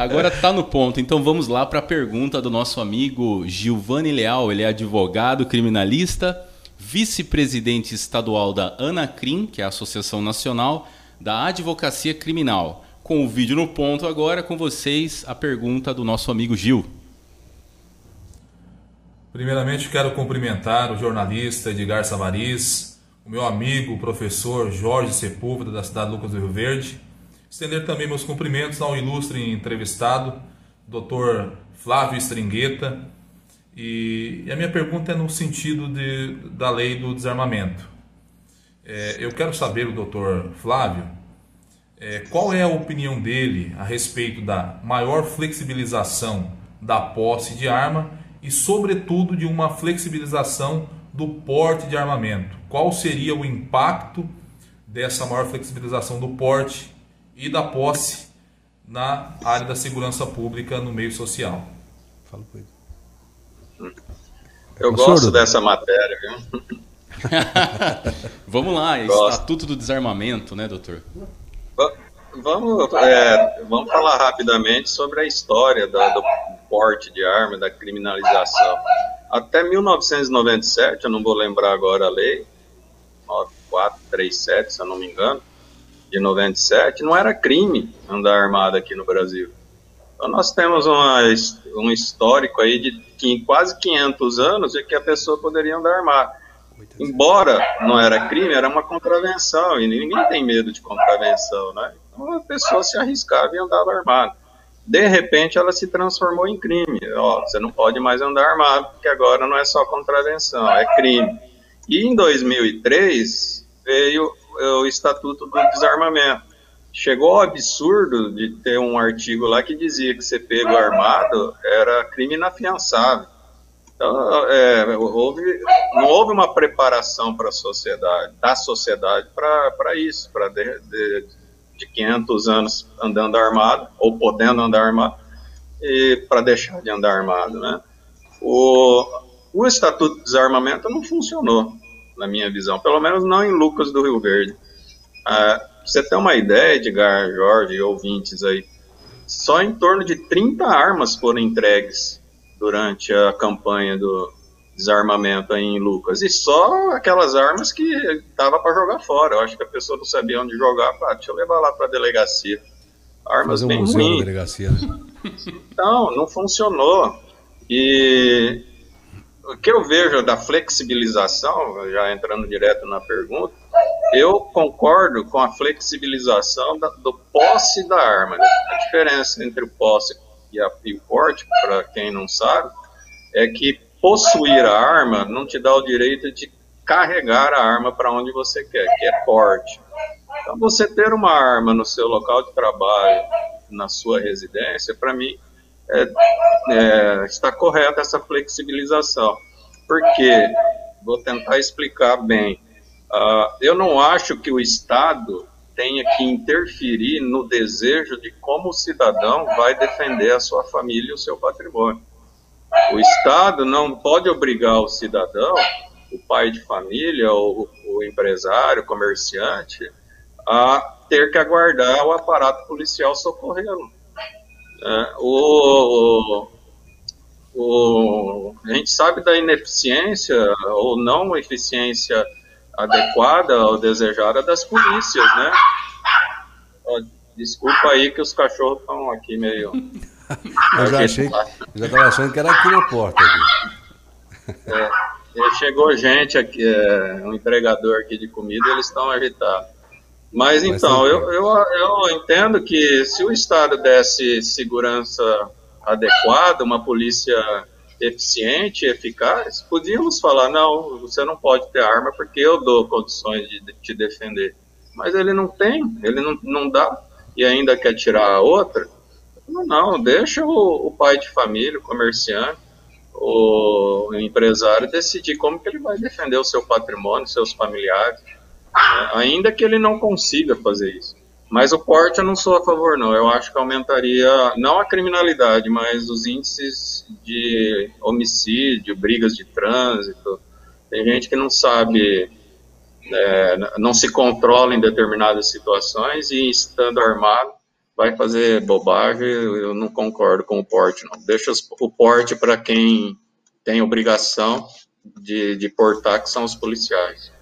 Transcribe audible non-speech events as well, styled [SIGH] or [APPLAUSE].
Agora tá no ponto, então vamos lá para a pergunta do nosso amigo Gilvani Leal. Ele é advogado criminalista, vice-presidente estadual da ANACRIM, que é a Associação Nacional da Advocacia Criminal. Com o vídeo no ponto agora, com vocês a pergunta do nosso amigo Gil. Primeiramente, quero cumprimentar o jornalista Edgar Savariz, o meu amigo, o professor Jorge Sepúlveda, da cidade de Lucas do Rio Verde. Estender também meus cumprimentos ao ilustre entrevistado, Dr. Flávio Stringueta. E, a minha pergunta é no sentido de, da lei do desarmamento. É, eu quero saber, o Dr. Flávio, é, qual é a opinião dele a respeito da maior flexibilização da posse de arma e, sobretudo, de uma flexibilização do porte de armamento. Qual seria o impacto dessa maior flexibilização do porte e da posse na área da segurança pública no meio social? Fala com ele. Eu gosto dessa matéria, viu? [LAUGHS] vamos lá, gosto. Estatuto do Desarmamento, né, doutor? Vamos, é, vamos falar rapidamente sobre a história da, do porte de arma, da criminalização. Até 1997, eu não vou lembrar agora a lei, 9437, se eu não me engano, de 97, não era crime andar armado aqui no Brasil. Então nós temos uma, um histórico aí de quase 500 anos de que a pessoa poderia andar armada. Embora não era crime, era uma contravenção, e ninguém tem medo de contravenção, né? Então a pessoa se arriscava e andava armado. De repente ela se transformou em crime. Ó, você não pode mais andar armado, porque agora não é só contravenção, é crime. E em 2003 veio o Estatuto do Desarmamento. Chegou ao absurdo de ter um artigo lá que dizia que ser pego armado era crime inafiançável. Então, é, houve, não houve uma preparação para a sociedade, da sociedade para isso, para de, de, de 500 anos andando armado, ou podendo andar armado, e para deixar de andar armado, né? O, o Estatuto de Desarmamento não funcionou, na minha visão, pelo menos não em Lucas do Rio Verde. Ah, você tem uma ideia, Edgar, Jorge ouvintes aí, só em torno de 30 armas foram entregues durante a campanha do, desarmamento aí em Lucas. E só aquelas armas que dava para jogar fora. Eu acho que a pessoa não sabia onde jogar. Ah, deixa eu levar lá para a delegacia. Armas Fazer um bem ruins. delegacia, né? Então, não funcionou. E o que eu vejo da flexibilização, já entrando direto na pergunta, eu concordo com a flexibilização da, do posse da arma. A diferença entre o posse e, a, e o porte, para quem não sabe, é que possuir a arma não te dá o direito de carregar a arma para onde você quer, que é porte. Então, você ter uma arma no seu local de trabalho, na sua residência, para mim, é, é, está correta essa flexibilização. Porque, vou tentar explicar bem, uh, eu não acho que o Estado tenha que interferir no desejo de como o cidadão vai defender a sua família e o seu patrimônio. O Estado não pode obrigar o cidadão, o pai de família, o, o empresário, o comerciante, a ter que aguardar o aparato policial socorrê-lo. É, o, o, a gente sabe da ineficiência ou não eficiência adequada ou desejada das polícias, né? Desculpa aí que os cachorros estão aqui meio [LAUGHS] eu já achei, já estava achando que era aqui na porta. Aqui. É, chegou gente aqui, é, um entregador aqui de comida, eles estão agitados. Mas então, eu, eu, eu entendo que se o Estado desse segurança adequada, uma polícia eficiente, eficaz, podíamos falar, não, você não pode ter arma porque eu dou condições de te defender. Mas ele não tem, ele não, não dá, e ainda quer tirar a outra. Não, não deixa o, o, pai de família, o comerciante, o empresário decidir como que ele vai defender o seu patrimônio, seus familiares, né? ainda que ele não consiga fazer isso. Mas o porte eu não sou a favor, não. Eu acho que aumentaria, não a criminalidade, mas os índices de homicídio, brigas de trânsito. Tem gente que não sabe, é, não se controla em determinadas situações e estando armado, vai fazer bobagem, eu não concordo com o porte, não. Deixa o porte para quem tem obrigação de, de portar, que são os policiais.